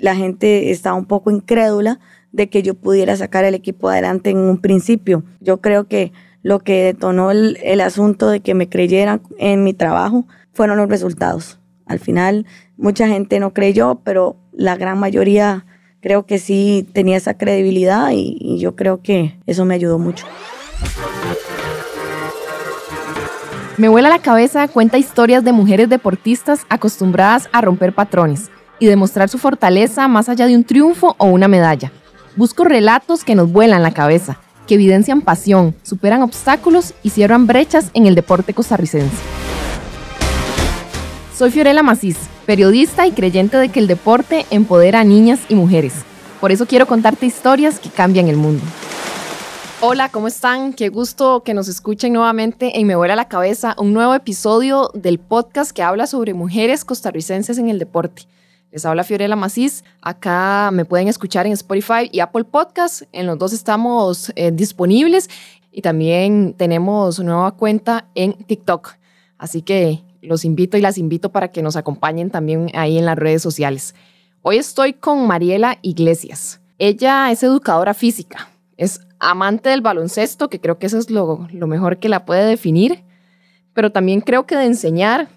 la gente estaba un poco incrédula de que yo pudiera sacar el equipo adelante en un principio. Yo creo que lo que detonó el, asunto de que me creyeran en mi trabajo fueron los resultados. Al final, mucha gente no creyó, pero la gran mayoría creo que sí tenía esa credibilidad y, y yo creo que eso me ayudó mucho. Me vuela la cabeza cuenta historias de mujeres deportistas acostumbradas a romper patrones y demostrar su fortaleza más allá de un triunfo o una medalla. Busco relatos que nos vuelan la cabeza, que evidencian pasión, superan obstáculos y cierran brechas en el deporte costarricense. Soy Fiorella Macís, periodista y creyente de que el deporte empodera a niñas y mujeres. Por eso quiero contarte historias que cambian el mundo. Hola, ¿cómo están? Qué gusto que nos escuchen nuevamente en Me Vuela la Cabeza, un nuevo episodio del podcast que habla sobre mujeres costarricenses en el deporte. Les habla Fiorella Macís. Acá me pueden escuchar en Spotify y Apple Podcasts. En los dos estamos eh, disponibles y también tenemos nueva cuenta en TikTok. Así que los invito y las invito para que nos acompañen también ahí en las redes sociales. Hoy estoy con Mariela Iglesias. Ella es educadora física, es amante del baloncesto, que creo que eso es lo, lo mejor que la puede definir, pero también creo que de enseñar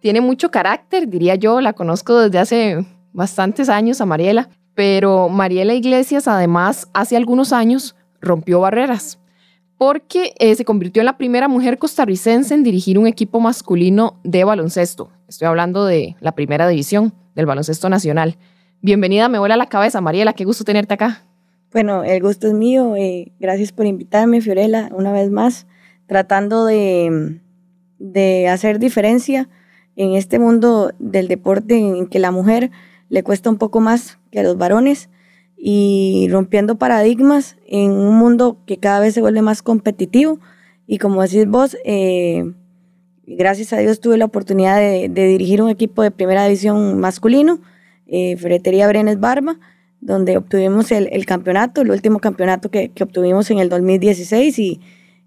tiene mucho carácter, diría yo, la conozco desde hace bastantes años Mariela, pero Mariela Iglesias además hace algunos años rompió barreras porque eh, se convirtió en la primera mujer costarricense en dirigir un equipo masculino de baloncesto. Estoy hablando de la primera división del baloncesto nacional. Bienvenida, me vuela la cabeza, Mariela, qué gusto tenerte acá. Bueno, el gusto es mío. Eh, gracias por invitarme, Fiorella, una vez más, tratando de, de hacer diferencia en este mundo del deporte en que la mujer le cuesta un poco más que a los varones y rompiendo paradigmas en un mundo que cada vez se vuelve más competitivo. Y como decís vos, eh, gracias a Dios tuve la oportunidad de, dirigir un equipo de primera división masculino, eh, Ferretería Brenes Barba, donde obtuvimos el, campeonato, el último campeonato que, obtuvimos en el 2016 y,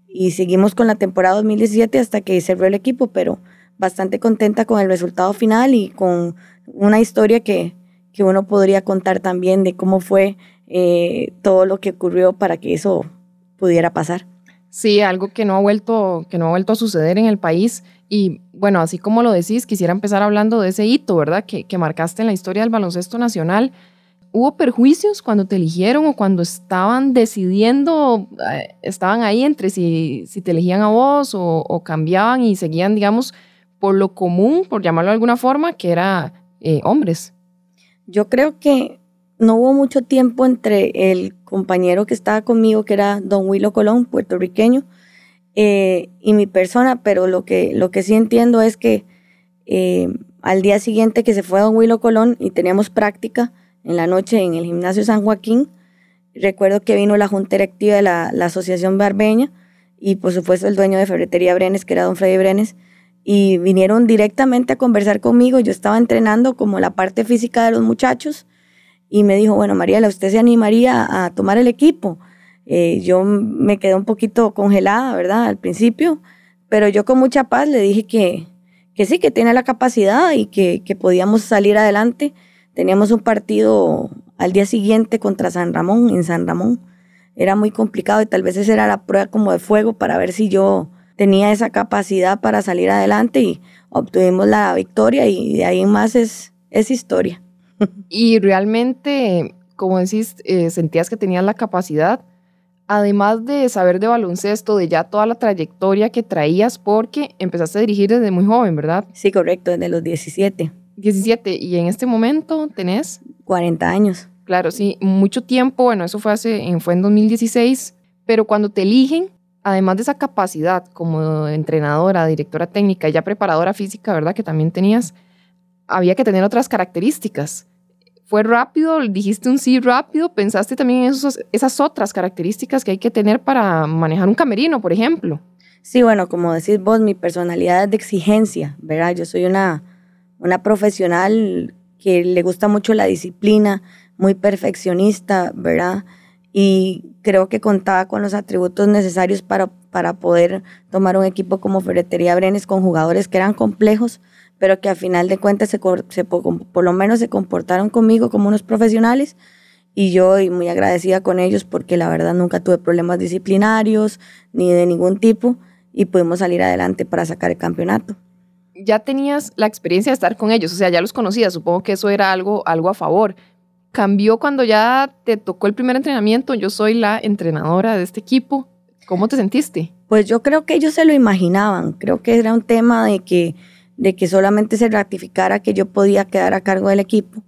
y seguimos con la temporada 2017 hasta que cerró el equipo, pero bastante contenta con el resultado final y con una historia que, que uno podría contar también de cómo fue eh, todo lo que ocurrió para que eso pudiera pasar. Sí, algo que no ha vuelto, que no ha vuelto a suceder en el país. Y bueno, así como lo decís, quisiera empezar hablando de ese hito, ¿verdad? Que, que marcaste en la historia del baloncesto nacional. ¿Hubo perjuicios cuando te eligieron o cuando estaban decidiendo, eh, estaban ahí entre si, si te elegían a vos o, cambiaban y seguían, digamos, por lo común, por llamarlo de alguna forma, que era eh, hombres? Yo creo que no hubo mucho tiempo entre el compañero que estaba conmigo, que era don Willo Colón, puertorriqueño, eh, y mi persona, pero lo que, lo que sí entiendo es que eh, al día siguiente que se fue don Willo Colón y teníamos práctica en la noche en el gimnasio San Joaquín, recuerdo que vino la junta directiva de la, la Asociación Barbeña y por supuesto el dueño de Ferretería Brenes, que era don Freddy Brenes, y vinieron directamente a conversar conmigo. Yo estaba entrenando como la parte física de los muchachos y me dijo, bueno, Mariela, ¿usted se animaría a tomar el equipo? Eh, yo me quedé un poquito congelada, ¿verdad? Al principio, pero yo con mucha paz le dije que, que sí, que tenía la capacidad y que, que podíamos salir adelante. Teníamos un partido al día siguiente contra San Ramón, en San Ramón. Era muy complicado y tal vez esa era la prueba como de fuego para ver si yo tenía esa capacidad para salir adelante y obtuvimos la victoria y de ahí en más es, es historia. Y realmente, como decís, eh, sentías que tenías la capacidad, además de saber de baloncesto, de ya toda la trayectoria que traías, porque empezaste a dirigir desde muy joven, ¿verdad? Sí, correcto, desde los 17. 17, y en este momento tenés... 40 años. Claro, sí, mucho tiempo, bueno, eso fue, hace, fue en 2016, pero cuando te eligen, además de esa capacidad como entrenadora, directora técnica y ya preparadora física, ¿verdad? Que también tenías, había que tener otras características. ¿Fue rápido? ¿Dijiste un sí rápido? ¿Pensaste también en esas otras características que hay que tener para manejar un camerino, por ejemplo? Sí, bueno, como decís vos, mi personalidad es de exigencia, ¿verdad? Yo soy una, una profesional que le gusta mucho la disciplina, muy perfeccionista, ¿verdad? Y creo que contaba con los atributos necesarios para, para poder tomar un equipo como Ferretería Brenes con jugadores que eran complejos, pero que al final de cuentas se, por lo menos se comportaron conmigo como unos profesionales y yo muy agradecida con ellos porque la verdad nunca tuve problemas disciplinarios ni de ningún tipo y pudimos salir adelante para sacar el campeonato. Ya tenías la experiencia de estar con ellos, o sea, ya los conocías, supongo que eso era algo, algo a favor. ¿Cambió cuando ya te tocó el primer entrenamiento? Yo soy la entrenadora de este equipo. ¿Cómo te sentiste? Pues yo creo que ellos se lo imaginaban, creo que era un tema de que de que solamente se ratificara que yo podía quedar a cargo del equipo.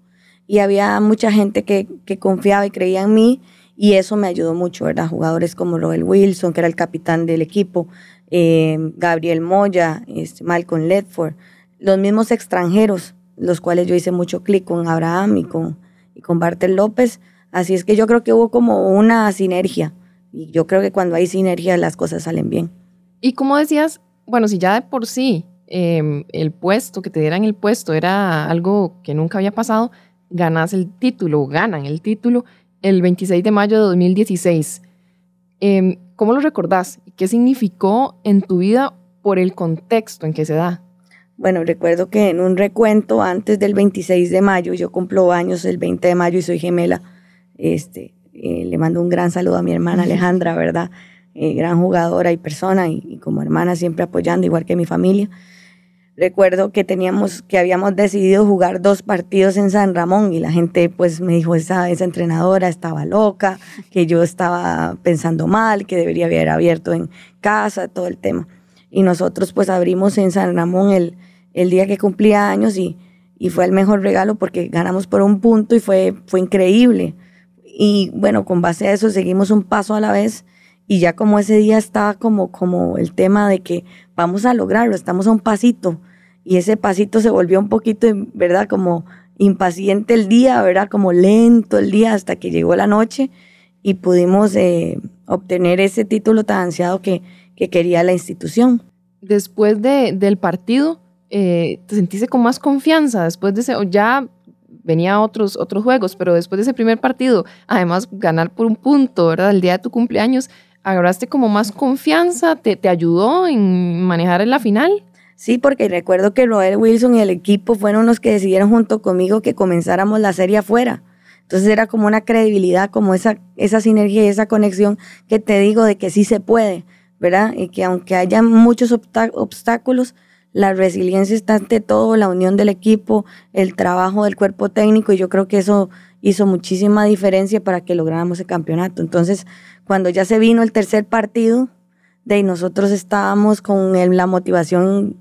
Y había mucha gente que, confiaba y creía en mí y eso me ayudó mucho, ¿verdad? Jugadores como Roel Wilson, que era el capitán del equipo, eh, Gabriel Moya, este, Malcolm Ledford, los mismos extranjeros, los cuales yo hice mucho clic con Abraham y con, y con Bartel López. Así es que yo creo que hubo como una sinergia y yo creo que cuando hay sinergia las cosas salen bien. Y como decías, bueno, si ya de por sí Em, el puesto, que te dieran el puesto, era algo que nunca había pasado, ganas el título, ganan el título el 26 de mayo de 2016. Em, ¿Cómo lo recordás? ¿Qué significó en tu vida por el contexto en que se da? Bueno, recuerdo que en un recuento antes del 26 de mayo, yo cumplo años el 20 de mayo y soy gemela, este, eh, le mando un gran saludo a mi hermana Alejandra, ¿verdad? Eh, gran jugadora y persona y, y, como hermana siempre apoyando, igual que mi familia. Recuerdo que teníamos, que habíamos decidido jugar dos partidos en San Ramón y la gente pues me dijo, esa, esa entrenadora estaba loca, que yo estaba pensando mal, que debería haber abierto en casa, todo el tema. Y nosotros pues abrimos en San Ramón el, el día que cumplía años y, fue el mejor regalo porque ganamos por un punto y fue, fue increíble. Y bueno, con base a eso seguimos un paso a la vez y ya como ese día estaba como, como el tema de que vamos a lograrlo, estamos a un pasito. Y ese pasito se volvió un poquito, ¿verdad? Como impaciente el día, ¿verdad? Como lento el día hasta que llegó la noche y pudimos eh, obtener ese título tan ansiado que, que quería la institución. Después de, del partido, eh, ¿te sentiste con más confianza? Después de ese, ya venía otros, otros juegos, pero después de ese primer partido, además ganar por un punto, ¿verdad? El día de tu cumpleaños, ¿agarraste como más confianza? ¿Te, te ayudó en manejar la final? Sí, porque recuerdo que Roel Wilson y el equipo fueron los que decidieron junto conmigo que comenzáramos la serie afuera. Entonces era como una credibilidad, como esa, esa sinergia y esa conexión que te digo de que sí se puede, ¿verdad? Y que aunque haya muchos obstáculos, la resiliencia está ante todo, la unión del equipo, el trabajo del cuerpo técnico, y yo creo que eso hizo muchísima diferencia para que lográramos el campeonato. Entonces, cuando ya se vino el tercer partido, de nosotros estábamos con la motivación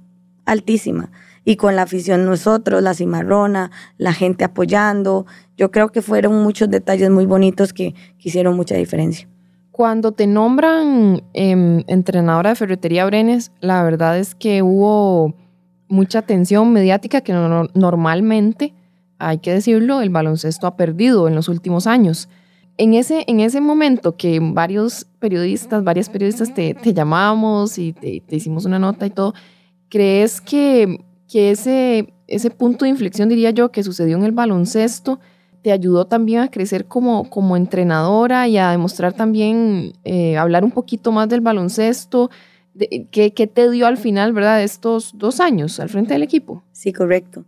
altísima y con la afición nosotros, la cimarrona, la gente apoyando. Yo creo que fueron muchos detalles muy bonitos que, hicieron mucha diferencia. Cuando te nombran em, entrenadora de ferretería Brenes, la verdad es que hubo mucha atención mediática que normalmente, hay que decirlo, el baloncesto ha perdido en los últimos años. En ese, en ese momento que varios periodistas, varias periodistas te, te llamamos y te, hicimos una nota y todo, ¿crees que, que ese, ese punto de inflexión, diría yo, que sucedió en el baloncesto, te ayudó también a crecer como, como entrenadora y a demostrar también, eh, hablar un poquito más del baloncesto? ¿qué, ¿Qué te dio al final, verdad, estos dos años al frente del equipo? Sí, correcto.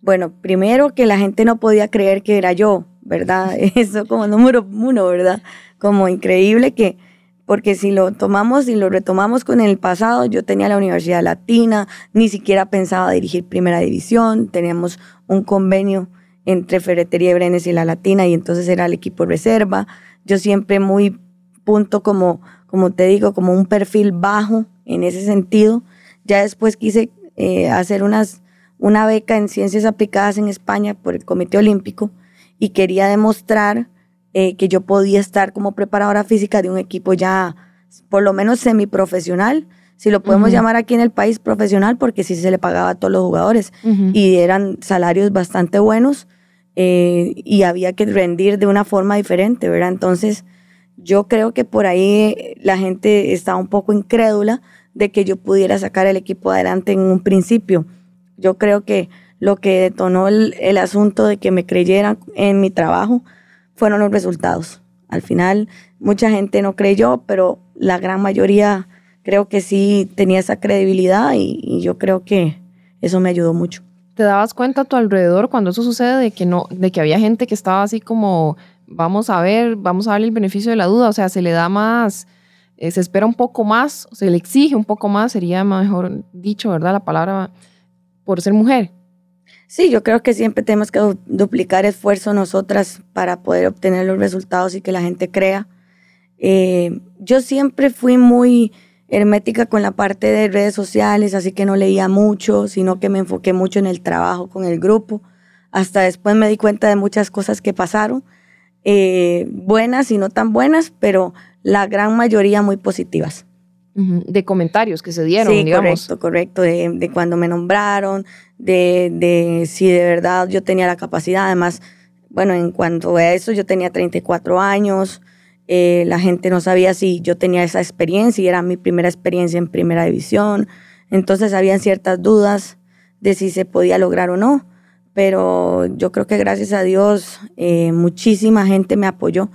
Bueno, primero que la gente no podía creer que era yo, ¿verdad? Eso como número uno, ¿verdad? Como increíble que, porque si lo tomamos y lo retomamos con el pasado, yo tenía la Universidad Latina, ni siquiera pensaba dirigir primera división, teníamos un convenio entre Ferretería Brenes y la Latina y entonces era el equipo reserva. Yo siempre muy punto como, como te digo, como un perfil bajo en ese sentido. Ya después quise eh, hacer unas, una beca en ciencias aplicadas en España por el Comité Olímpico y quería demostrar eh, que yo podía estar como preparadora física de un equipo ya por lo menos semiprofesional, si lo podemos llamar aquí en el país profesional, porque sí se le pagaba a todos los jugadores y eran salarios bastante buenos eh, y había que rendir de una forma diferente, ¿verdad? Entonces, yo creo que por ahí la gente estaba un poco incrédula de que yo pudiera sacar el equipo adelante en un principio. Yo creo que lo que detonó el, asunto de que me creyeran en mi trabajo fueron los resultados. Al final, mucha gente no creyó, pero la gran mayoría creo que sí tenía esa credibilidad y, yo creo que eso me ayudó mucho. ¿Te dabas cuenta a tu alrededor cuando eso sucede de que no, de que había gente que estaba así como, vamos a ver, vamos a darle el beneficio de la duda? O sea, se le da más, eh, se espera un poco más, se le exige un poco más, sería mejor dicho, ¿verdad? La palabra por ser mujer. Sí, yo creo que siempre tenemos que duplicar esfuerzo nosotras para poder obtener los resultados y que la gente crea. Eh, yo siempre fui muy hermética con la parte de redes sociales, así que no leía mucho, sino que me enfoqué mucho en el trabajo con el grupo. Hasta después me di cuenta de muchas cosas que pasaron, eh, buenas y no tan buenas, pero la gran mayoría muy positivas. De comentarios que se dieron, sí, digamos. Correcto, correcto. De, de cuando me nombraron, de, de, si de verdad yo tenía la capacidad. Además, bueno, en cuanto a eso, yo tenía 34 años. Eh, la gente no sabía si yo tenía esa experiencia y era mi primera experiencia en primera división. Entonces, habían ciertas dudas de si se podía lograr o no. Pero yo creo que gracias a Dios, eh, muchísima gente me apoyó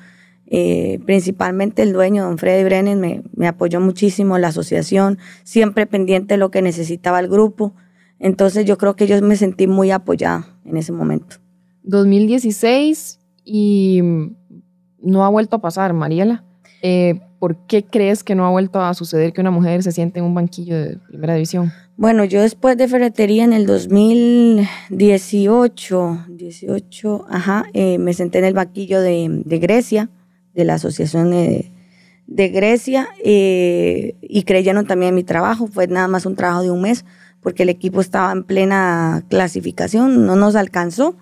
eh, principalmente el dueño, don Freddy Brennan, me, apoyó muchísimo, la asociación, siempre pendiente de lo que necesitaba el grupo. Entonces yo creo que yo me sentí muy apoyada en ese momento. 2016 y no ha vuelto a pasar, Mariela. Eh, ¿Por qué crees que no ha vuelto a suceder que una mujer se siente en un banquillo de primera división? Bueno, yo después de ferretería en el 2018, 18, ajá, eh, me senté en el banquillo de, Grecia de la Asociación de, Grecia eh, y creyeron también en mi trabajo. Fue nada más un trabajo de un mes porque el equipo estaba en plena clasificación, no nos alcanzó.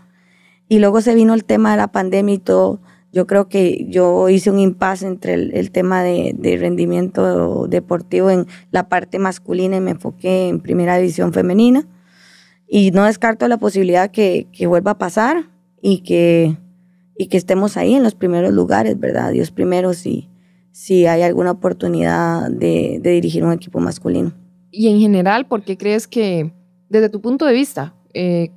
Y luego se vino el tema de la pandemia y todo. Yo creo que yo hice un impasse entre el, tema de, rendimiento deportivo en la parte masculina y me enfoqué en primera división femenina. Y no descarto la posibilidad que, que vuelva a pasar y que y que estemos ahí en los primeros lugares, ¿verdad? Dios primero si, si hay alguna oportunidad de, dirigir un equipo masculino. Y en general, ¿por qué crees que, desde tu punto de vista, eh,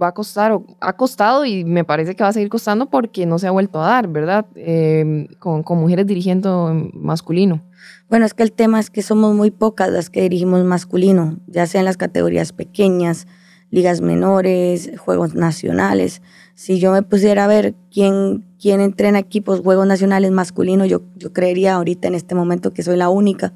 va a costar o ha costado y me parece que va a seguir costando porque no se ha vuelto a dar, ¿verdad? Eh, con, con, mujeres dirigiendo masculino. Bueno, es que el tema es que somos muy pocas las que dirigimos masculino, ya sea en las categorías pequeñas, ligas menores, juegos nacionales si yo me pusiera a ver quién, quién entrena equipos, juegos nacionales masculinos, yo, yo creería ahorita en este momento que soy la única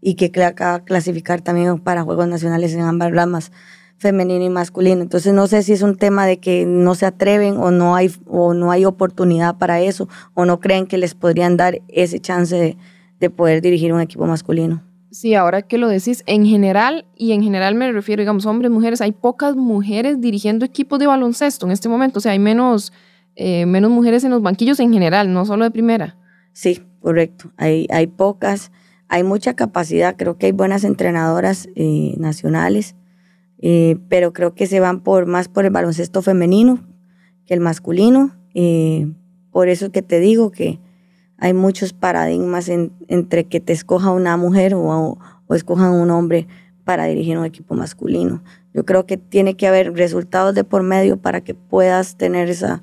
y que acaba clasificar también para Juegos Nacionales en ambas ramas, femenino y masculino. Entonces no sé si es un tema de que no se atreven o no hay, o no hay oportunidad para eso, o no creen que les podrían dar ese chance de poder dirigir un equipo masculino. Sí, ahora que lo decís, en general, y en general me refiero, digamos, hombres, mujeres, hay pocas mujeres dirigiendo equipos de baloncesto en este momento, o sea, hay menos, eh, menos mujeres en los banquillos en general, no solo de primera. Sí, correcto, hay, hay pocas, hay mucha capacidad, creo que hay buenas entrenadoras eh, nacionales, eh, pero creo que se van por más por el baloncesto femenino que el masculino, por eso que te digo que hay muchos paradigmas entre que te escoja una mujer o, o escojan un hombre para dirigir un equipo masculino. Yo creo que tiene que haber resultados de por medio para que puedas tener esa,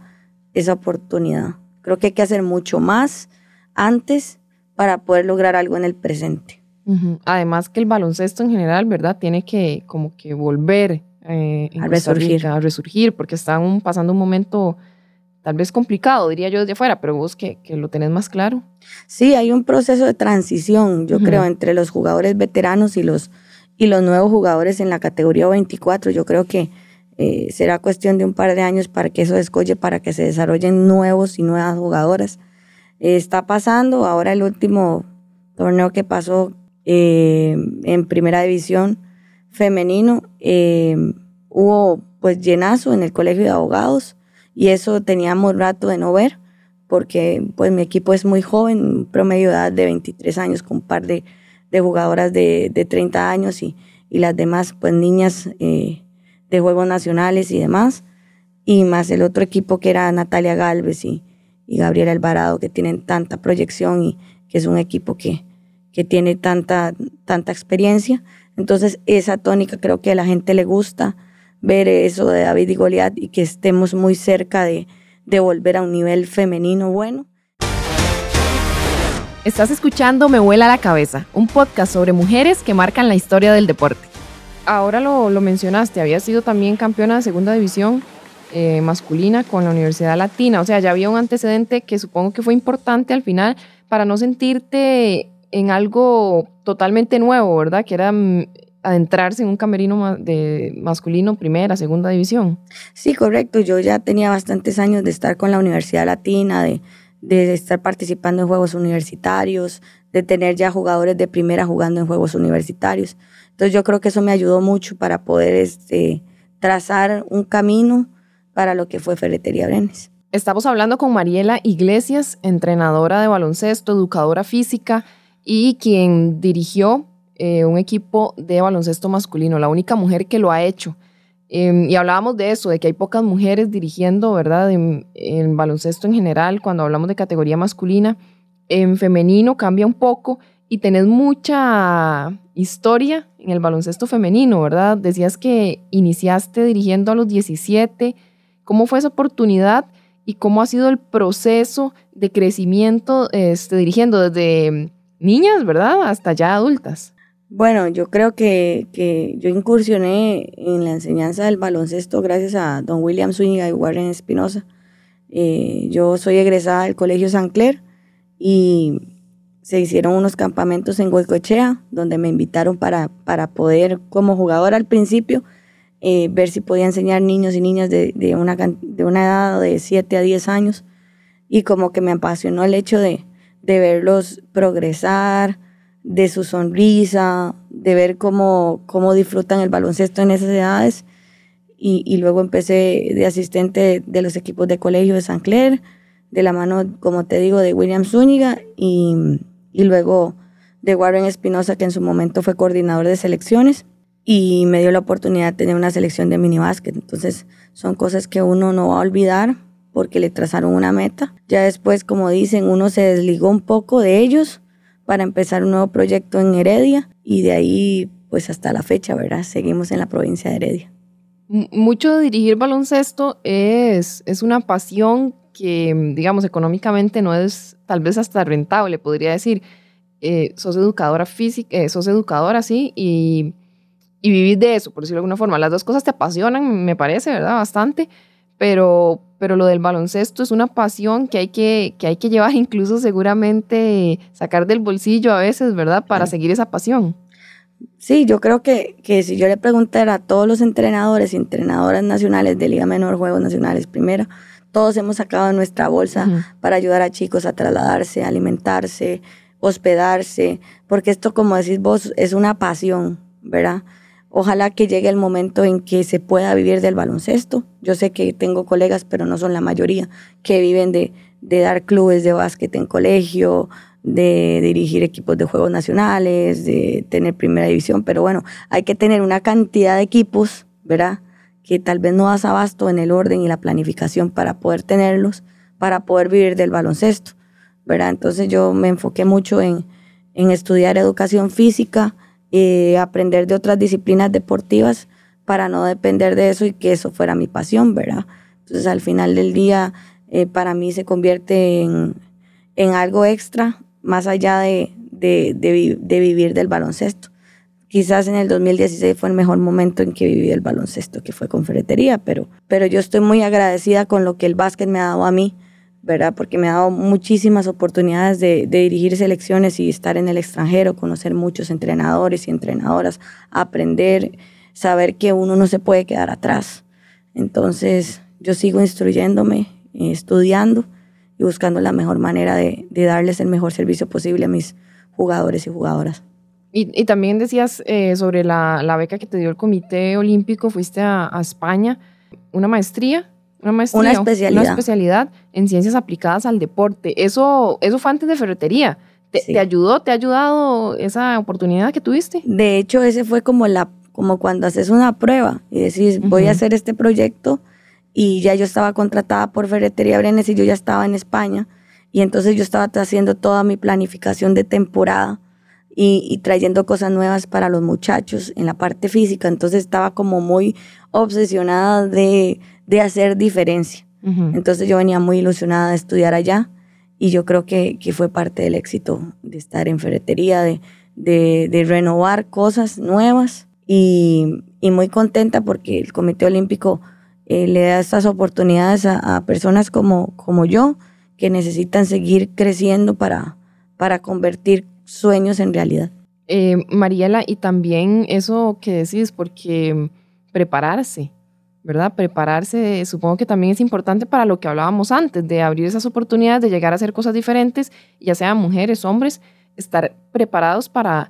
esa oportunidad. Creo que hay que hacer mucho más antes para poder lograr algo en el presente. Además que el baloncesto en general, ¿verdad? Tiene que como que volver eh, a resurgir. a resurgir, porque están pasando un momento tal vez complicado, diría yo desde afuera, pero vos que, lo tenés más claro. Sí, hay un proceso de transición, yo creo, entre los jugadores veteranos y los, y los nuevos jugadores en la categoría 24. Yo creo que eh, será cuestión de un par de años para que eso descolle, para que se desarrollen nuevos y nuevas jugadoras. está pasando, ahora el último torneo que pasó eh, en primera división femenino, eh, hubo pues llenazo en el colegio de abogados y eso teníamos rato de no ver porque pues mi equipo es muy joven, promedio de edad de 23 años con un par de, de jugadoras de, de, 30 años y, y, las demás pues niñas eh, de Juegos Nacionales y demás. Y más el otro equipo que era Natalia Galvez y, y Gabriela Alvarado que tienen tanta proyección y que es un equipo que, que tiene tanta, tanta experiencia. Entonces esa tónica creo que a la gente le gusta ver eso de David y Goliat y que estemos muy cerca de, de volver a un nivel femenino bueno. Estás escuchando Me vuela la cabeza, un podcast sobre mujeres que marcan la historia del deporte. ahora lo, lo mencionaste, había sido también campeona de segunda división eh, masculina con la Universidad Latina. O sea, ya había un antecedente que supongo que fue importante al final para no sentirte en algo totalmente nuevo, ¿verdad? Que era mm, adentrarse en un camerino de masculino primera, segunda división. Sí, correcto. Yo ya tenía bastantes años de estar con la Universidad Latina, de, de estar participando en juegos universitarios, de tener ya jugadores de primera jugando en juegos universitarios. Entonces yo creo que eso me ayudó mucho para poder este, trazar un camino para lo que fue Ferretería Brenes. Estamos hablando con Mariela Iglesias, entrenadora de baloncesto, educadora física y quien dirigió eh, un equipo de baloncesto masculino, la única mujer que lo ha hecho. Em, y hablábamos de eso, de que hay pocas mujeres dirigiendo, ¿verdad? En, baloncesto en general, cuando hablamos de categoría masculina. En femenino cambia un poco y tenés mucha historia en el baloncesto femenino, ¿verdad? Decías que iniciaste dirigiendo a los 17 ¿Cómo fue esa oportunidad y cómo ha sido el proceso de crecimiento este, dirigiendo desde niñas, ¿verdad? Hasta ya adultas. Bueno, yo creo que, que, yo incursioné en la enseñanza del baloncesto gracias a don William Zúñiga y Warren Espinosa. Eh, yo soy egresada del Colegio San Clair y se hicieron unos campamentos en Huecochea donde me invitaron para, para poder, como jugador al principio, eh, ver si podía enseñar niños y niñas de, de, una, de una edad de 7 a 10 años. Y como que me apasionó el hecho de, de verlos progresar, de su sonrisa, de ver cómo, cómo disfrutan el baloncesto en esas edades. Y, y, luego empecé de asistente de los equipos de colegio de San Clair, de la mano, como te digo, de William Zúñiga y, y luego de Warren Espinosa, que en su momento fue coordinador de selecciones y me dio la oportunidad de tener una selección de mini básquet. Entonces son cosas que uno no va a olvidar porque le trazaron una meta. Ya después, como dicen, uno se desligó un poco de ellos para empezar un nuevo proyecto en Heredia y de ahí pues hasta la fecha, ¿verdad? Seguimos en la provincia de Heredia. Mucho de dirigir baloncesto es, es una pasión que, digamos, económicamente no es tal vez hasta rentable, podría decir. Eh, sos educadora física, eh, sos educadora, sí, y y vivir de eso, por decirlo de alguna forma. Las dos cosas te apasionan, me parece, ¿verdad? Bastante, pero, pero lo del baloncesto es una pasión que hay que, que hay que llevar incluso seguramente sacar del bolsillo a veces, ¿verdad? Para seguir esa pasión. Sí, yo creo que, que si yo le preguntara a todos los entrenadores y entrenadoras nacionales de Liga Menor, Juegos Nacionales Primera, todos hemos sacado nuestra bolsa para ayudar a chicos a trasladarse, a alimentarse, hospedarse, porque esto, como decís vos, es una pasión, ¿verdad? Ojalá que llegue el momento en que se pueda vivir del baloncesto. Yo sé que tengo colegas, pero no son la mayoría, que viven de, dar clubes de básquet en colegio, de dirigir equipos de juegos nacionales, de tener primera división, pero bueno, hay que tener una cantidad de equipos, ¿verdad? Que tal vez no das abasto en el orden y la planificación para poder tenerlos, para poder vivir del baloncesto, ¿verdad? Entonces yo me enfoqué mucho en, en estudiar educación física, eh, aprender de otras disciplinas deportivas para no depender de eso y que eso fuera mi pasión, ¿verdad? Entonces al final del día eh, para mí se convierte en, algo extra más allá de, de, de, vivir del baloncesto. Quizás en el 2016 fue el mejor momento en que viví el baloncesto, que fue con ferretería, pero, pero yo estoy muy agradecida con lo que el básquet me ha dado a mí, ¿verdad? Porque me ha dado muchísimas oportunidades de, dirigir selecciones y estar en el extranjero, conocer muchos entrenadores y entrenadoras, aprender, saber que uno no se puede quedar atrás. Entonces, yo sigo instruyéndome, estudiando y buscando la mejor manera de, darles el mejor servicio posible a mis jugadores y jugadoras. Y, también decías eh, sobre la, beca que te dio el Comité Olímpico, fuiste a España, una maestría una maestría, una especialidad. Una especialidad en ciencias aplicadas al deporte. Eso, eso fue antes de ferretería. ¿Te, ayudó? ¿Te ha ayudado esa oportunidad que tuviste? De hecho, ese fue como la como cuando haces una prueba y decís, voy a hacer este proyecto y ya yo estaba contratada por Ferretería Brenes y yo ya estaba en España y entonces yo estaba haciendo toda mi planificación de temporada y, y, trayendo cosas nuevas para los muchachos en la parte física, entonces estaba como muy obsesionada de de hacer diferencia. Entonces yo venía muy ilusionada de estudiar allá y yo creo que, que fue parte del éxito de estar en ferretería, de, de, de, renovar cosas nuevas y, muy contenta porque el Comité Olímpico eh, le da estas oportunidades a, personas como, como yo que necesitan seguir creciendo para, para convertir sueños en realidad. Eh, Mariela, y también eso que decís, porque prepararse, ¿verdad? Prepararse, supongo que también es importante para lo que hablábamos antes, de abrir esas oportunidades, de llegar a hacer cosas diferentes, ya sean mujeres, hombres, estar preparados para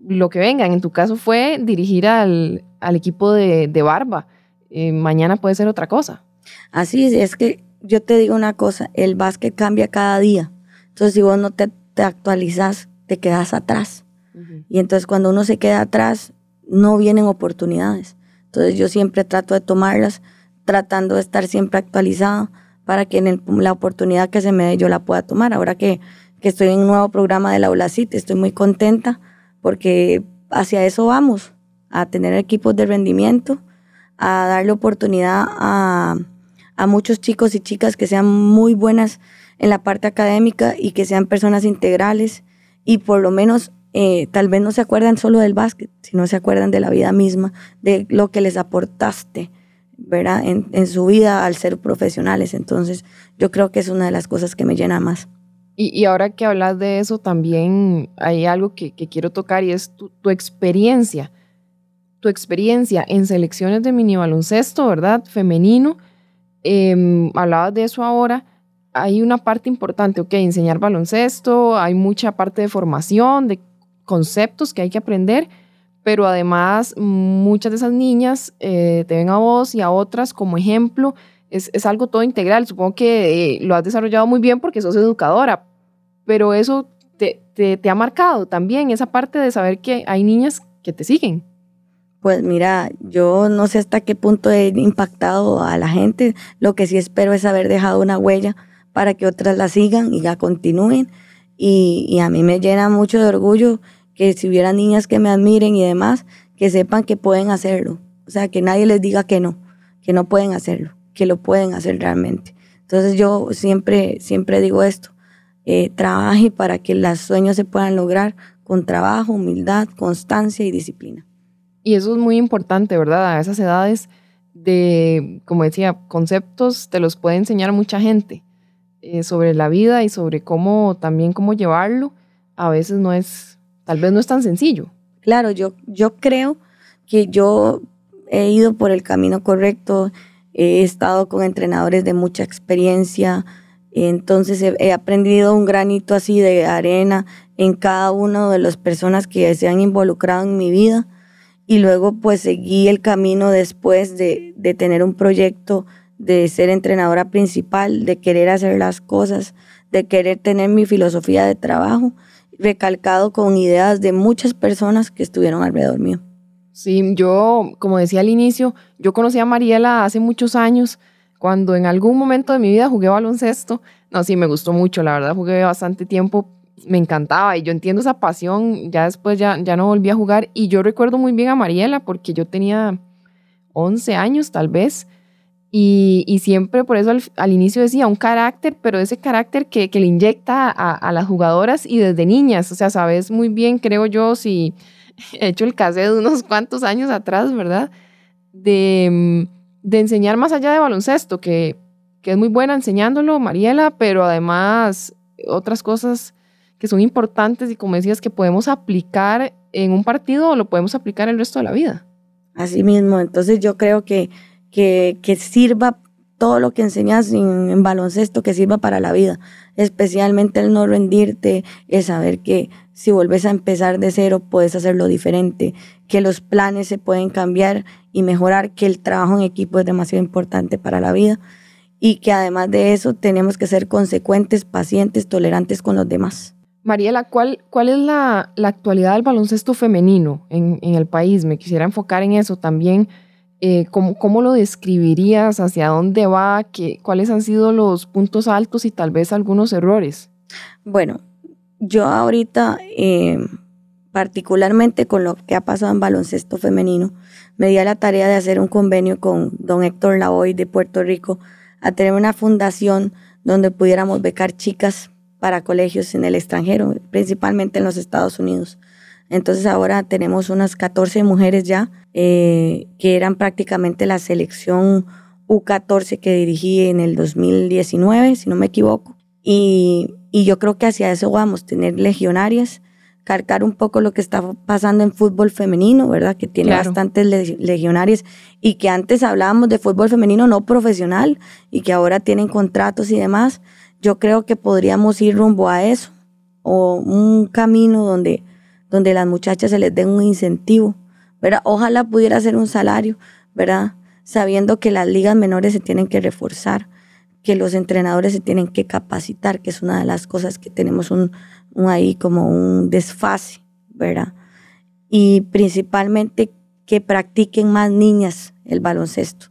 lo que vengan. En tu caso fue dirigir al, equipo de, Barba. Eh, mañana puede ser otra cosa. Así es, es que yo te digo una cosa, el básquet cambia cada día. Entonces, si vos no te, te actualizas, te quedas atrás. Y entonces cuando uno se queda atrás, no vienen oportunidades. Entonces yo siempre trato de tomarlas, tratando de estar siempre actualizada para que en la oportunidad que se me dé yo la pueda tomar. Ahora que, estoy en un nuevo programa de la ULACIT, estoy muy contenta porque hacia eso vamos, a tener equipos de rendimiento, a darle oportunidad a, a muchos chicos y chicas que sean muy buenas en la parte académica y que sean personas integrales y por lo menos eh, tal vez no se acuerdan solo del básquet, sino se acuerdan de la vida misma, de lo que les aportaste, ¿verdad? En, su vida al ser profesionales. Entonces, yo creo que es una de las cosas que me llena más. Y, ahora que hablas de eso, también hay algo que, quiero tocar y es tu, experiencia. Tu experiencia en selecciones de mini baloncesto, ¿verdad? Femenino. Em, hablabas de eso ahora hay una parte importante, ok, enseñar baloncesto, hay mucha parte de formación, de conceptos que hay que aprender, pero además muchas de esas niñas eh, te ven a vos y a otras como ejemplo. Es, algo todo integral. Supongo que eh, lo has desarrollado muy bien porque sos educadora, pero eso te, te, ha marcado también, esa parte de saber que hay niñas que te siguen. Pues mira, yo no sé hasta qué punto he impactado a la gente. Lo que sí espero es haber dejado una huella para que otras la sigan y ya continúen y, a mí me llena mucho de orgullo que si hubiera niñas que me admiren y demás, que sepan que pueden hacerlo. O sea, que nadie les diga que no, que no pueden hacerlo, que lo pueden hacer realmente. Entonces yo siempre, siempre digo esto, eh, trabaje para que los sueños se puedan lograr con trabajo, humildad, constancia y disciplina. Y eso es muy importante, ¿verdad? A esas edades de, como decía, conceptos te los puede enseñar mucha gente. Eh, sobre la vida y sobre cómo también cómo llevarlo, a veces no es, tal vez no es tan sencillo. Claro, yo, yo creo que yo he ido por el camino correcto, he estado con entrenadores de mucha experiencia, entonces he, aprendido un granito así de arena en cada una de las personas que se han involucrado en mi vida y luego pues seguí el camino después de, de tener un proyecto de ser entrenadora principal, de querer hacer las cosas, de querer tener mi filosofía de trabajo, recalcado con ideas de muchas personas que estuvieron alrededor mío. Sí, yo, como decía al inicio, yo conocí a Mariela hace muchos años, cuando en algún momento de mi vida jugué baloncesto. No, sí, me gustó mucho, la verdad, jugué bastante tiempo, me encantaba y yo entiendo esa pasión, ya después ya, ya no volví a jugar y yo recuerdo muy bien a Mariela porque yo tenía 11 años tal vez y, siempre por eso al, inicio decía un carácter, pero ese carácter que, le inyecta a, las jugadoras y desde niñas. O sea, sabes muy bien, creo yo, si he hecho el cassette de unos cuantos años atrás, ¿verdad? De, enseñar más allá de baloncesto, que, que es muy buena enseñándolo, Mariela, pero además otras cosas que son importantes y como decías, que podemos aplicar en un partido o lo podemos aplicar el resto de la vida. Así mismo, entonces yo creo que que, sirva todo lo que enseñas en, baloncesto, que sirva para la vida, especialmente el no rendirte, el saber que si vuelves a empezar de cero puedes hacerlo diferente, que los planes se pueden cambiar y mejorar, que el trabajo en equipo es demasiado importante para la vida y que además de eso tenemos que ser consecuentes, pacientes, tolerantes con los demás. Mariela, ¿cuál, cuál es la, actualidad del baloncesto femenino en, en el país? Me quisiera enfocar en eso también eh, ¿cómo, lo describirías? ¿Hacia dónde va? ¿Qué, ¿Cuáles han sido los puntos altos y tal vez algunos errores? Bueno, yo ahorita, eh, particularmente con lo que ha pasado en baloncesto femenino, me di a la tarea de hacer un convenio con don Héctor Lavoy de Puerto Rico a tener una fundación donde pudiéramos becar chicas para colegios en el extranjero, principalmente en los Estados Unidos. Entonces ahora tenemos unas 14 mujeres ya, eh, que eran prácticamente la selección U14 que dirigí en el 2019, si no me equivoco. Y, y yo creo que hacia eso vamos, tener legionarias calcar un poco lo que está pasando en fútbol femenino, ¿verdad? Que tiene bastantes legionarios y que antes hablábamos de fútbol femenino no profesional y que ahora tienen contratos y demás. Yo creo que podríamos ir rumbo a eso o un camino donde, donde las muchachas se les den un incentivo, ¿verdad? Ojalá pudiera ser un salario, ¿verdad? Sabiendo que las ligas menores se tienen que reforzar, que los entrenadores se tienen que capacitar, que es una de las cosas que tenemos un, ahí como un desfase, ¿verdad? Y principalmente que practiquen más niñas el baloncesto,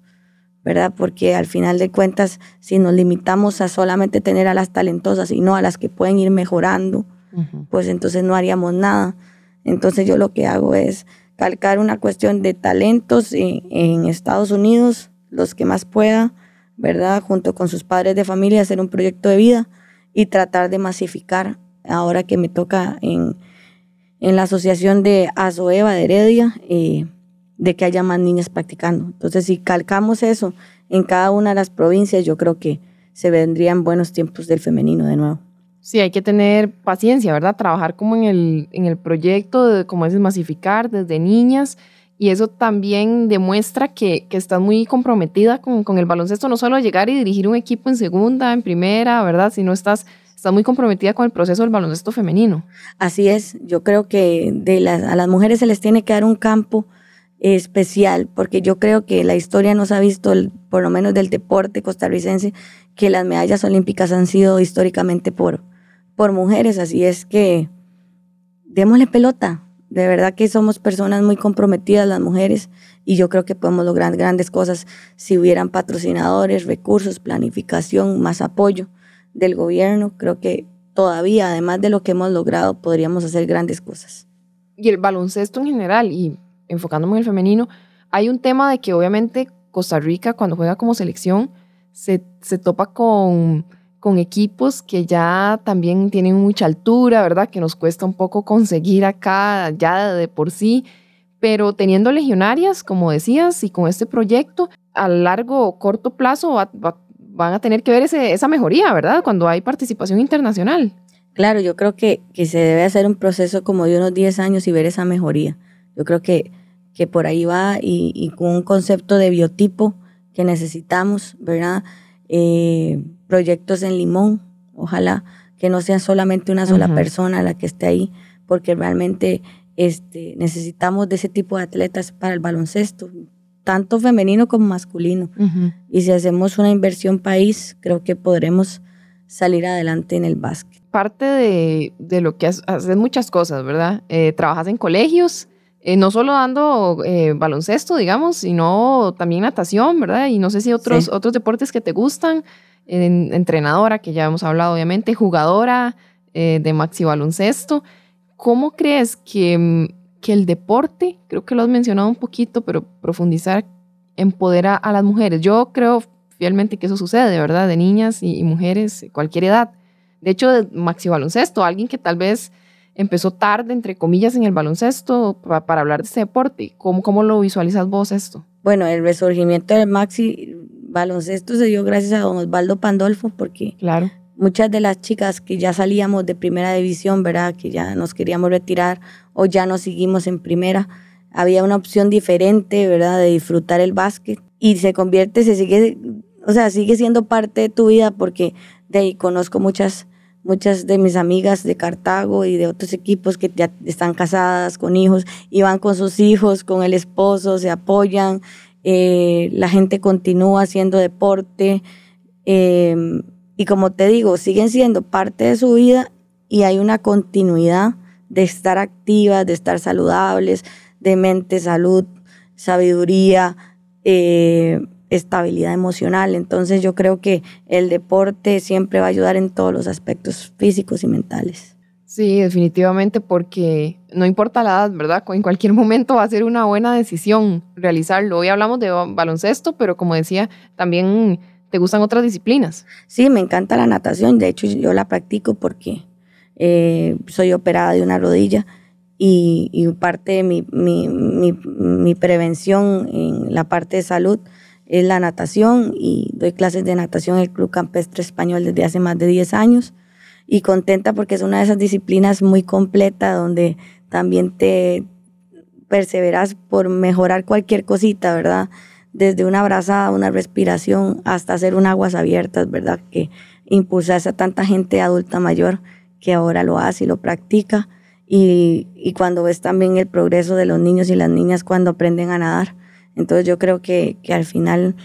¿verdad? Porque al final de cuentas, si nos limitamos a solamente tener a las talentosas y no a las que pueden ir mejorando, pues entonces no haríamos nada. Entonces yo lo que hago es calcar una cuestión de talentos en, en Estados Unidos, los que más pueda, ¿verdad? Junto con sus padres de familia, hacer un proyecto de vida y tratar de masificar ahora que me toca en, la asociación de Azoeva de Heredia, eh, de que haya más niñas practicando. Entonces, si calcamos eso en cada una de las provincias, yo creo que se vendrían buenos tiempos del femenino de nuevo. Sí, hay que tener paciencia, ¿verdad? Trabajar como en el, en el proyecto, de, como es masificar desde niñas. Y eso también demuestra que, que estás muy comprometida con, con, el baloncesto, no solo llegar y dirigir un equipo en segunda, en primera, ¿verdad? Sino estás está muy comprometida con el proceso del baloncesto femenino. Así es, yo creo que de las, a las mujeres se les tiene que dar un campo especial, porque yo creo que la historia nos ha visto, por lo menos del deporte costarricense, que las medallas olímpicas han sido históricamente por, por mujeres, así es que démosle pelota. De verdad que somos personas muy comprometidas las mujeres y yo creo que podemos lograr grandes cosas si hubieran patrocinadores, recursos, planificación, más apoyo del gobierno, creo que todavía, además de lo que hemos logrado, podríamos hacer grandes cosas. Y el baloncesto en general, y enfocándome en el femenino, hay un tema de que obviamente Costa Rica cuando juega como selección se, se topa con, con equipos que ya también tienen mucha altura, ¿verdad? Que nos cuesta un poco conseguir acá ya de por sí, pero teniendo legionarias, como decías, y con este proyecto, a largo o corto plazo va, va, van a tener que ver esa mejoría, ¿verdad? Cuando hay participación internacional. Claro, yo creo que, que se debe hacer un proceso como de unos 10 años y ver esa mejoría. Yo creo que, que por ahí va y, con un concepto de biotipo que necesitamos, ¿verdad? Eh, proyectos en Limón, ojalá que no sea solamente una sola persona la que esté ahí, porque realmente este, necesitamos de ese tipo de atletas para el baloncesto tanto femenino como masculino. Y si hacemos una inversión país, creo que podremos salir adelante en el básquet. Parte de, lo que haces muchas cosas, ¿verdad? Eh, trabajas en colegios, eh, no solo dando eh, baloncesto, digamos, sino también natación, ¿verdad? Y no sé si otros, otros deportes que te gustan, entrenadora, que ya hemos hablado, obviamente, jugadora de maxi baloncesto. ¿Cómo crees que mm, que el deporte, creo que lo has mencionado un poquito, pero profundizar, empodera a las mujeres. Yo creo fielmente que eso sucede, ¿verdad? De niñas y, mujeres, cualquier edad. De hecho, de maxi baloncesto, alguien que tal vez empezó tarde, entre comillas, en el baloncesto para, hablar de este deporte. ¿Cómo, ¿Cómo lo visualizas vos esto? Bueno, el resurgimiento del maxi baloncesto se dio gracias a don Osvaldo Pandolfo, porque claro muchas de las chicas que ya salíamos de primera división, ¿verdad? Que ya nos queríamos retirar o ya no seguimos en primera, había una opción diferente, ¿verdad? De disfrutar el básquet y se convierte, se sigue, o sea, sigue siendo parte de tu vida porque de ahí conozco muchas, muchas de mis amigas de Cartago y de otros equipos que ya están casadas con hijos y van con sus hijos, con el esposo, se apoyan, eh, la gente continúa haciendo deporte. Eh, y como te digo, siguen siendo parte de su vida y hay una continuidad de estar activas, de estar saludables, de mente, salud, sabiduría, eh, estabilidad emocional. Entonces yo creo que el deporte siempre va a ayudar en todos los aspectos físicos y mentales. Sí, definitivamente, porque no importa la edad, ¿verdad? En cualquier momento va a ser una buena decisión realizarlo. Hoy hablamos de baloncesto, pero como decía, también ¿Te gustan otras disciplinas? Sí, me encanta la natación. De hecho, yo la practico porque eh, soy operada de una rodilla y, parte de mi, mi, mi, prevención en la parte de salud es la natación y doy clases de natación en el Club Campestre Español desde hace más de 10 años y contenta porque es una de esas disciplinas muy completa donde también te perseveras por mejorar cualquier cosita, ¿verdad? Desde una abrazada, una respiración, hasta hacer un aguas abiertas, ¿verdad? Que impulsas a tanta gente adulta mayor que ahora lo hace y lo practica. Y, y, cuando ves también el progreso de los niños y las niñas cuando aprenden a nadar. Entonces yo creo que, que al final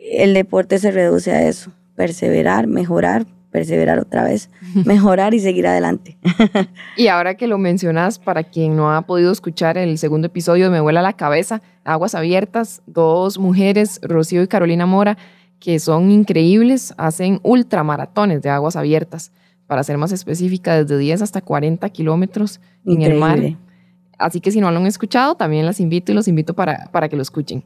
el deporte se reduce a eso, perseverar, mejorar, perseverar otra vez, mejorar y seguir adelante. y ahora que lo mencionas, para quien no ha podido escuchar el segundo episodio de Me vuela la cabeza, Aguas Abiertas, dos mujeres, Rocío y Carolina Mora, que son increíbles, hacen ultramaratones de aguas abiertas para ser más específica, desde 10 hasta 40 kilómetros en el mar. Así que si no lo han escuchado, también las invito y los invito para, para que lo escuchen.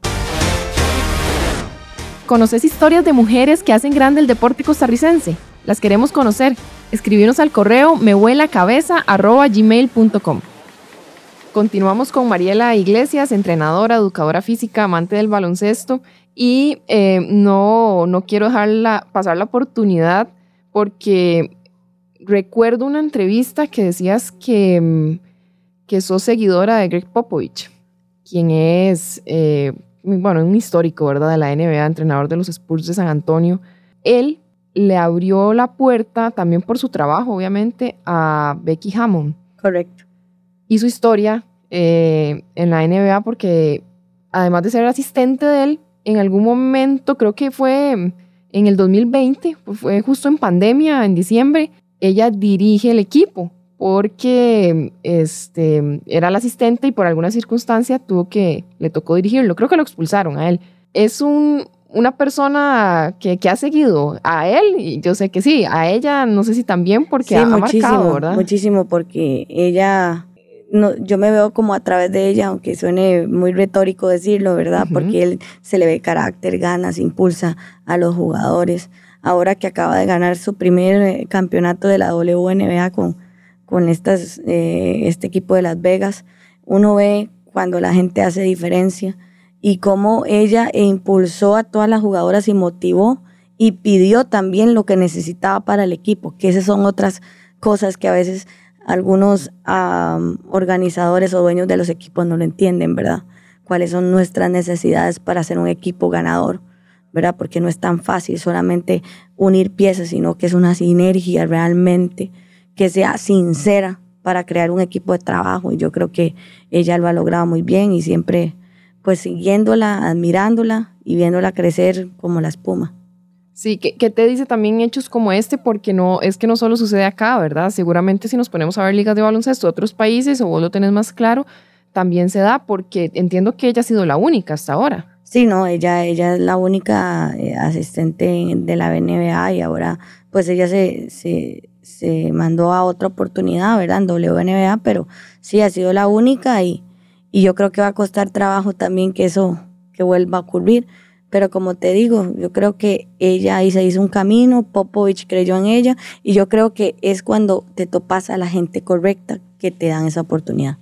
¿Conoces historias de mujeres que hacen grande el deporte costarricense? Las queremos conocer. Escribirnos al correo mehuelacabeza.gmail.com Continuamos con Mariela Iglesias, entrenadora, educadora física, amante del baloncesto. Y eh, no, no quiero dejarla pasar la oportunidad porque recuerdo una entrevista que decías que, mm, que sos seguidora de Greg Popovich, quien es, eh, bueno, un histórico, ¿verdad? De la NBA, entrenador de los Spurs de San Antonio. Él le abrió la puerta también por su trabajo, obviamente, a Becky Hammond. Correcto. Y su historia eh, en la NBA porque además de ser asistente de él, en algún momento, creo que fue en el 2020, fue justo en pandemia, en diciembre, ella dirige el equipo porque este, era la asistente y por alguna circunstancia tuvo que, le tocó dirigirlo. Creo que lo expulsaron a él. Es un, una persona que, que, ha seguido a él, y yo sé que sí, a ella no sé si también porque ha, muchísimo, marcado, ¿verdad? Muchísimo, porque ella, no, yo me veo como a través de ella, aunque suene muy retórico decirlo, ¿verdad? Porque él se le ve carácter, ganas, impulsa a los jugadores ahora que acaba de ganar su primer eh, campeonato de la WNBA con, con estas, eh, este equipo de Las Vegas, uno ve cuando la gente hace diferencia y cómo ella impulsó a todas las jugadoras y motivó y pidió también lo que necesitaba para el equipo, que esas son otras cosas que a veces algunos organizadores o dueños de los equipos no lo entienden, ¿verdad? Cuáles son nuestras necesidades para ser un equipo ganador. ¿verdad? Porque no es tan fácil solamente unir piezas, sino que es una sinergia realmente que sea sincera para crear un equipo de trabajo. Y yo creo que ella lo ha logrado muy bien y siempre pues siguiéndola, admirándola y viéndola crecer como la espuma. Sí, ¿qué, te dice también hechos como este? Porque no, es que no solo sucede acá, ¿verdad? Seguramente si nos ponemos a ver ligas de baloncesto de otros países o vos lo tenés más claro, también se da porque entiendo que ella ha sido la única hasta ahora. Sí, no, ella, ella es la única eh, asistente de la BNBA y ahora pues ella se, se, se, mandó a otra oportunidad, ¿verdad? En WNBA, pero sí ha sido la única y, y yo creo que va a costar trabajo también que eso que vuelva a ocurrir. Pero como te digo, yo creo que ella ahí se hizo un camino, Popovich creyó en ella y yo creo que es cuando te topas a la gente correcta que te dan esa oportunidad.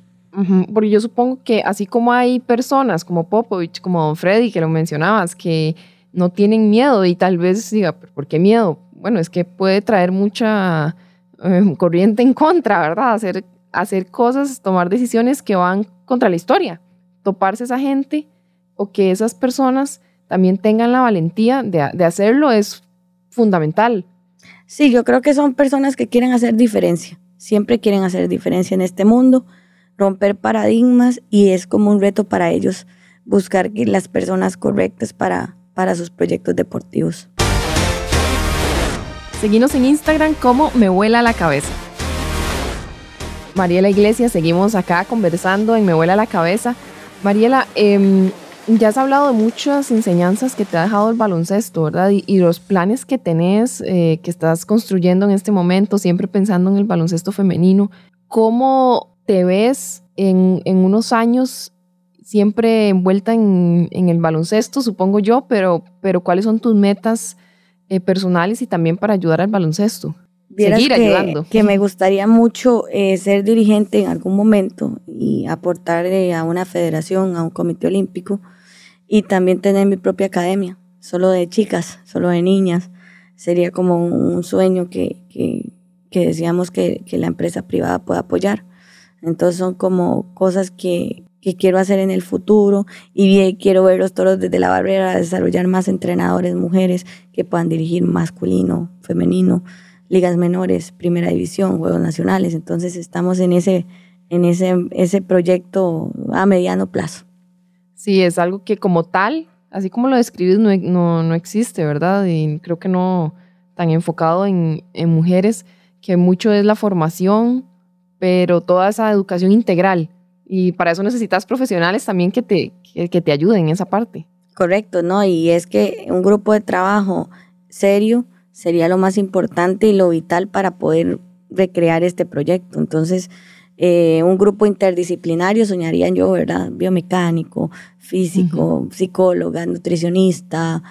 Porque yo supongo que así como hay personas como Popovich, como Don Freddy, que lo mencionabas, que no tienen miedo y tal vez diga, ¿por qué miedo? Bueno, es que puede traer mucha eh, corriente en contra, ¿verdad? Hacer, hacer cosas, tomar decisiones que van contra la historia. Toparse esa gente o que esas personas también tengan la valentía de, de hacerlo es fundamental. Sí, yo creo que son personas que quieren hacer diferencia. Siempre quieren hacer diferencia en este mundo romper paradigmas y es como un reto para ellos buscar las personas correctas para, para sus proyectos deportivos. Seguimos en Instagram como Me Vuela la Cabeza. Mariela Iglesias, seguimos acá conversando en Me Vuela la Cabeza. Mariela, em, ya has hablado de muchas enseñanzas que te ha dejado el baloncesto, ¿verdad? Y, los planes que tenés, eh, que estás construyendo en este momento, siempre pensando en el baloncesto femenino. ¿Cómo te ves en, unos años siempre envuelta en, el baloncesto, supongo yo, pero, pero ¿cuáles son tus metas eh, personales y también para ayudar al baloncesto? Seguir ayudando. Que me gustaría mucho eh, ser dirigente en algún momento y aportar a una federación, a un comité olímpico y también tener mi propia academia, solo de chicas, solo de niñas. Sería como un sueño que, que, que decíamos que, que la empresa privada pueda apoyar. Entonces son como cosas que, que quiero hacer en el futuro y quiero ver los toros desde la barrera, desarrollar más entrenadores mujeres que puedan dirigir masculino, femenino, ligas menores, primera división, juegos nacionales. Entonces estamos en ese, en ese, ese proyecto a mediano plazo. Sí, es algo que como tal, así como lo describes, no, no, no existe, ¿verdad? Y creo que no tan enfocado en, en mujeres, que mucho es la formación, pero toda esa educación integral y para eso necesitas profesionales también que te, que, te ayuden en esa parte. Correcto, ¿no? Y es que un grupo de trabajo serio sería lo más importante y lo vital para poder recrear este proyecto. Entonces, eh, un grupo interdisciplinario, soñaría yo, ¿verdad? Biomecánico, físico, psicóloga, nutricionista,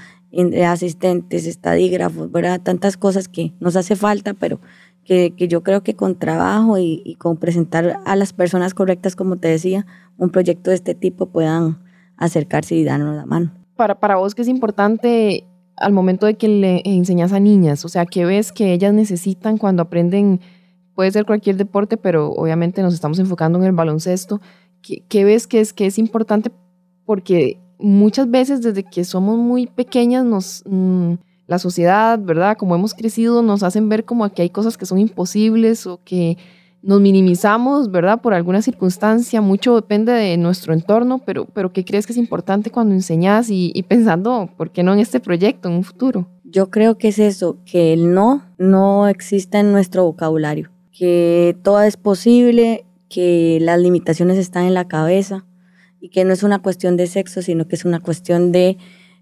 asistentes, estadígrafos, ¿verdad? Tantas cosas que nos hace falta, pero que, yo creo que con trabajo y, con presentar a las personas correctas, como te decía, un proyecto de este tipo puedan acercarse y darnos la mano. Para, para vos, ¿qué es importante al momento de que le enseñas a niñas? O sea, ¿qué ves que ellas necesitan cuando aprenden? Puede ser cualquier deporte, pero obviamente nos estamos enfocando en el baloncesto. ¿Qué, ves que es, que es importante? Porque muchas veces desde que somos muy pequeñas nos... Mm, la sociedad, ¿verdad? Como hemos crecido, nos hacen ver como que hay cosas que son imposibles o que nos minimizamos, ¿verdad? Por alguna circunstancia, mucho depende de nuestro entorno, pero, pero ¿qué crees que es importante cuando enseñas y, pensando, ¿por qué no en este proyecto, en un futuro? Yo creo que es eso, que el no no exista en nuestro vocabulario, que todo es posible, que las limitaciones están en la cabeza y que no es una cuestión de sexo, sino que es una cuestión de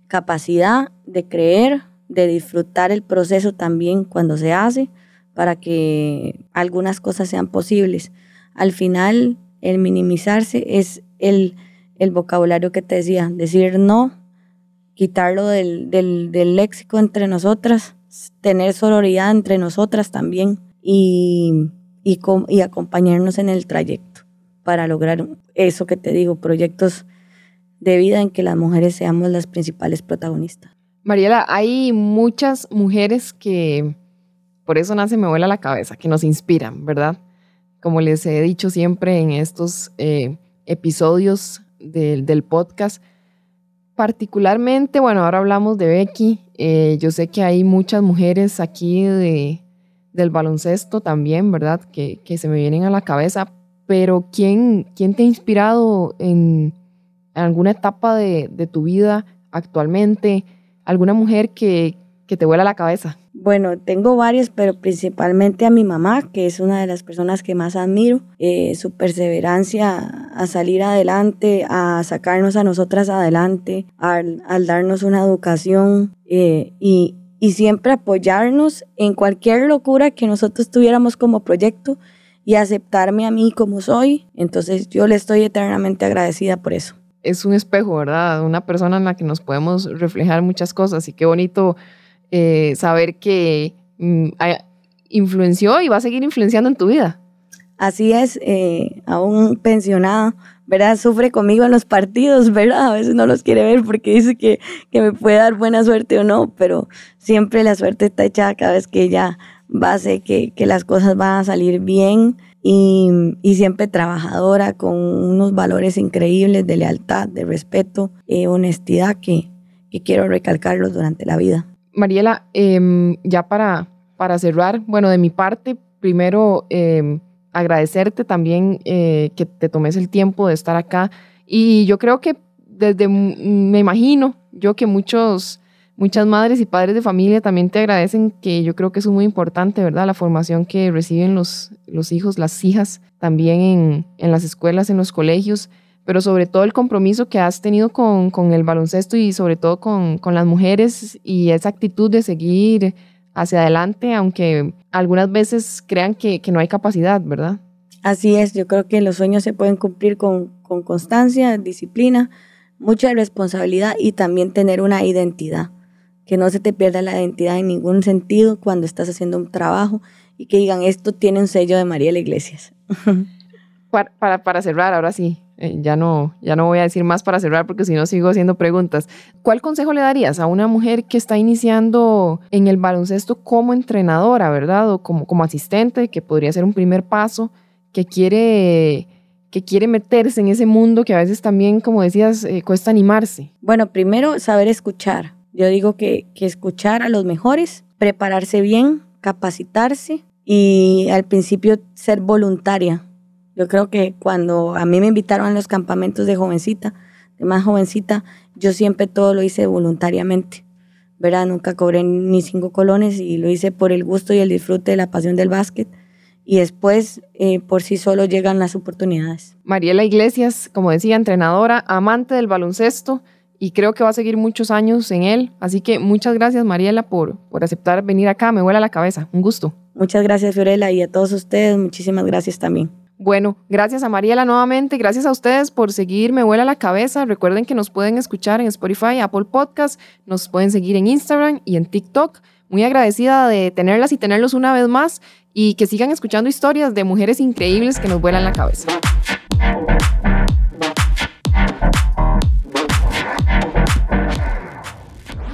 capacidad de creer, de disfrutar el proceso también cuando se hace para que algunas cosas sean posibles. Al final, el minimizarse es el, el vocabulario que te decía, decir no, quitarlo del, del, del léxico entre nosotras, tener sororidad entre nosotras también y, y, y acompañarnos en el trayecto para lograr eso que te digo, proyectos de vida en que las mujeres seamos las principales protagonistas. Mariela, hay muchas mujeres que, por eso nace Me vuela la cabeza, que nos inspiran, ¿verdad? Como les he dicho siempre en estos eh, episodios del podcast, particularmente, bueno, ahora hablamos de Becky, eh, yo sé que hay muchas mujeres aquí de, del baloncesto también, ¿verdad? Que, se me vienen a la cabeza, pero ¿quién, quién te ha inspirado en, alguna etapa de, de tu vida actualmente? alguna mujer que, que te vuela la cabeza? Bueno, tengo varias, pero principalmente a mi mamá, que es una de las personas que más admiro. Eh, su perseverancia a salir adelante, a sacarnos a nosotras adelante, al, darnos una educación eh, y, y siempre apoyarnos en cualquier locura que nosotros tuviéramos como proyecto y aceptarme a mí como soy. Entonces yo le estoy eternamente agradecida por eso es un espejo, ¿verdad? Una persona en la que nos podemos reflejar muchas cosas y qué bonito eh, saber que mm, influenció y va a seguir influenciando en tu vida. Así es, eh, aún pensionado, ¿verdad? Sufre conmigo en los partidos, ¿verdad? A veces no los quiere ver porque dice que, que me puede dar buena suerte o no, pero siempre la suerte está echada cada vez que ella va a hacer que, que las cosas van a salir bien y, siempre trabajadora con unos valores increíbles de lealtad, de respeto, eh, honestidad que, que, quiero recalcarlos durante la vida. Mariela, em, ya para, para cerrar, bueno, de mi parte, primero em, agradecerte también eh, que te tomes el tiempo de estar acá y yo creo que desde, me imagino yo que muchos Muchas madres y padres de familia también te agradecen, que yo creo que es muy importante, ¿verdad? La formación que reciben los, los hijos, las hijas, también en, en las escuelas, en los colegios, pero sobre todo el compromiso que has tenido con, con el baloncesto y sobre todo con, con, las mujeres y esa actitud de seguir hacia adelante, aunque algunas veces crean que, que no hay capacidad, ¿verdad? Así es, yo creo que los sueños se pueden cumplir con, con constancia, disciplina, mucha responsabilidad y también tener una identidad que no se te pierda la identidad en ningún sentido cuando estás haciendo un trabajo y que digan, esto tiene un sello de Mariela Iglesias. Para, para, cerrar, ahora sí, eh, ya, no, ya no voy a decir más para cerrar porque si no sigo haciendo preguntas. ¿Cuál consejo le darías a una mujer que está iniciando en el baloncesto como entrenadora, verdad? O como, como asistente, que podría ser un primer paso, que quiere, que quiere meterse en ese mundo que a veces también, como decías, eh, cuesta animarse. Bueno, primero saber escuchar. Yo digo que, que escuchar a los mejores, prepararse bien, capacitarse y al principio ser voluntaria yo creo que cuando a mí me invitaron a los campamentos de jovencita, de más jovencita, yo siempre todo lo hice voluntariamente. ¿verdad? Nunca cobré ni cinco colones y lo hice por el gusto y el disfrute de la pasión del básquet. Y después, eh, por sí solo, llegan las oportunidades. Mariela Iglesias, como decía, entrenadora, amante del baloncesto y creo que va a seguir muchos años en él. Así que muchas gracias, Mariela, por, por aceptar venir acá. Me vuela la cabeza. Un gusto. Muchas gracias, Fiorella, y a todos ustedes, muchísimas gracias también. Bueno, gracias a Mariela nuevamente, gracias a ustedes por seguir Me Vuela la Cabeza. Recuerden que nos pueden escuchar en Spotify, Apple Podcast, nos pueden seguir en Instagram y en TikTok. Muy agradecida de tenerlas y tenerlos una vez más y que sigan escuchando historias de mujeres increíbles que nos vuelan la cabeza.